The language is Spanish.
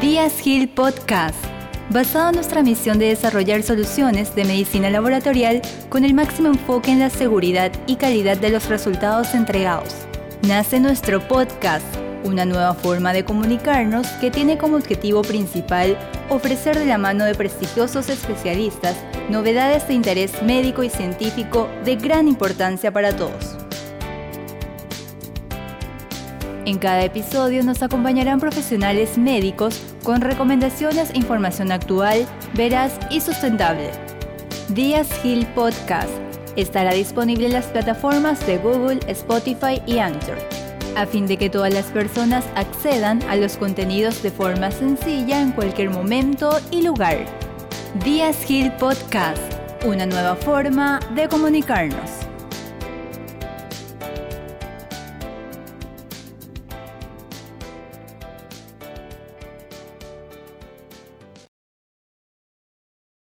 Díaz Hill Podcast, basado en nuestra misión de desarrollar soluciones de medicina laboratorial con el máximo enfoque en la seguridad y calidad de los resultados entregados. Nace nuestro podcast, una nueva forma de comunicarnos que tiene como objetivo principal ofrecer de la mano de prestigiosos especialistas novedades de interés médico y científico de gran importancia para todos. En cada episodio nos acompañarán profesionales médicos con recomendaciones e información actual, veraz y sustentable. Díaz Hill Podcast estará disponible en las plataformas de Google, Spotify y Anchor, a fin de que todas las personas accedan a los contenidos de forma sencilla en cualquier momento y lugar. Díaz Hill Podcast, una nueva forma de comunicarnos.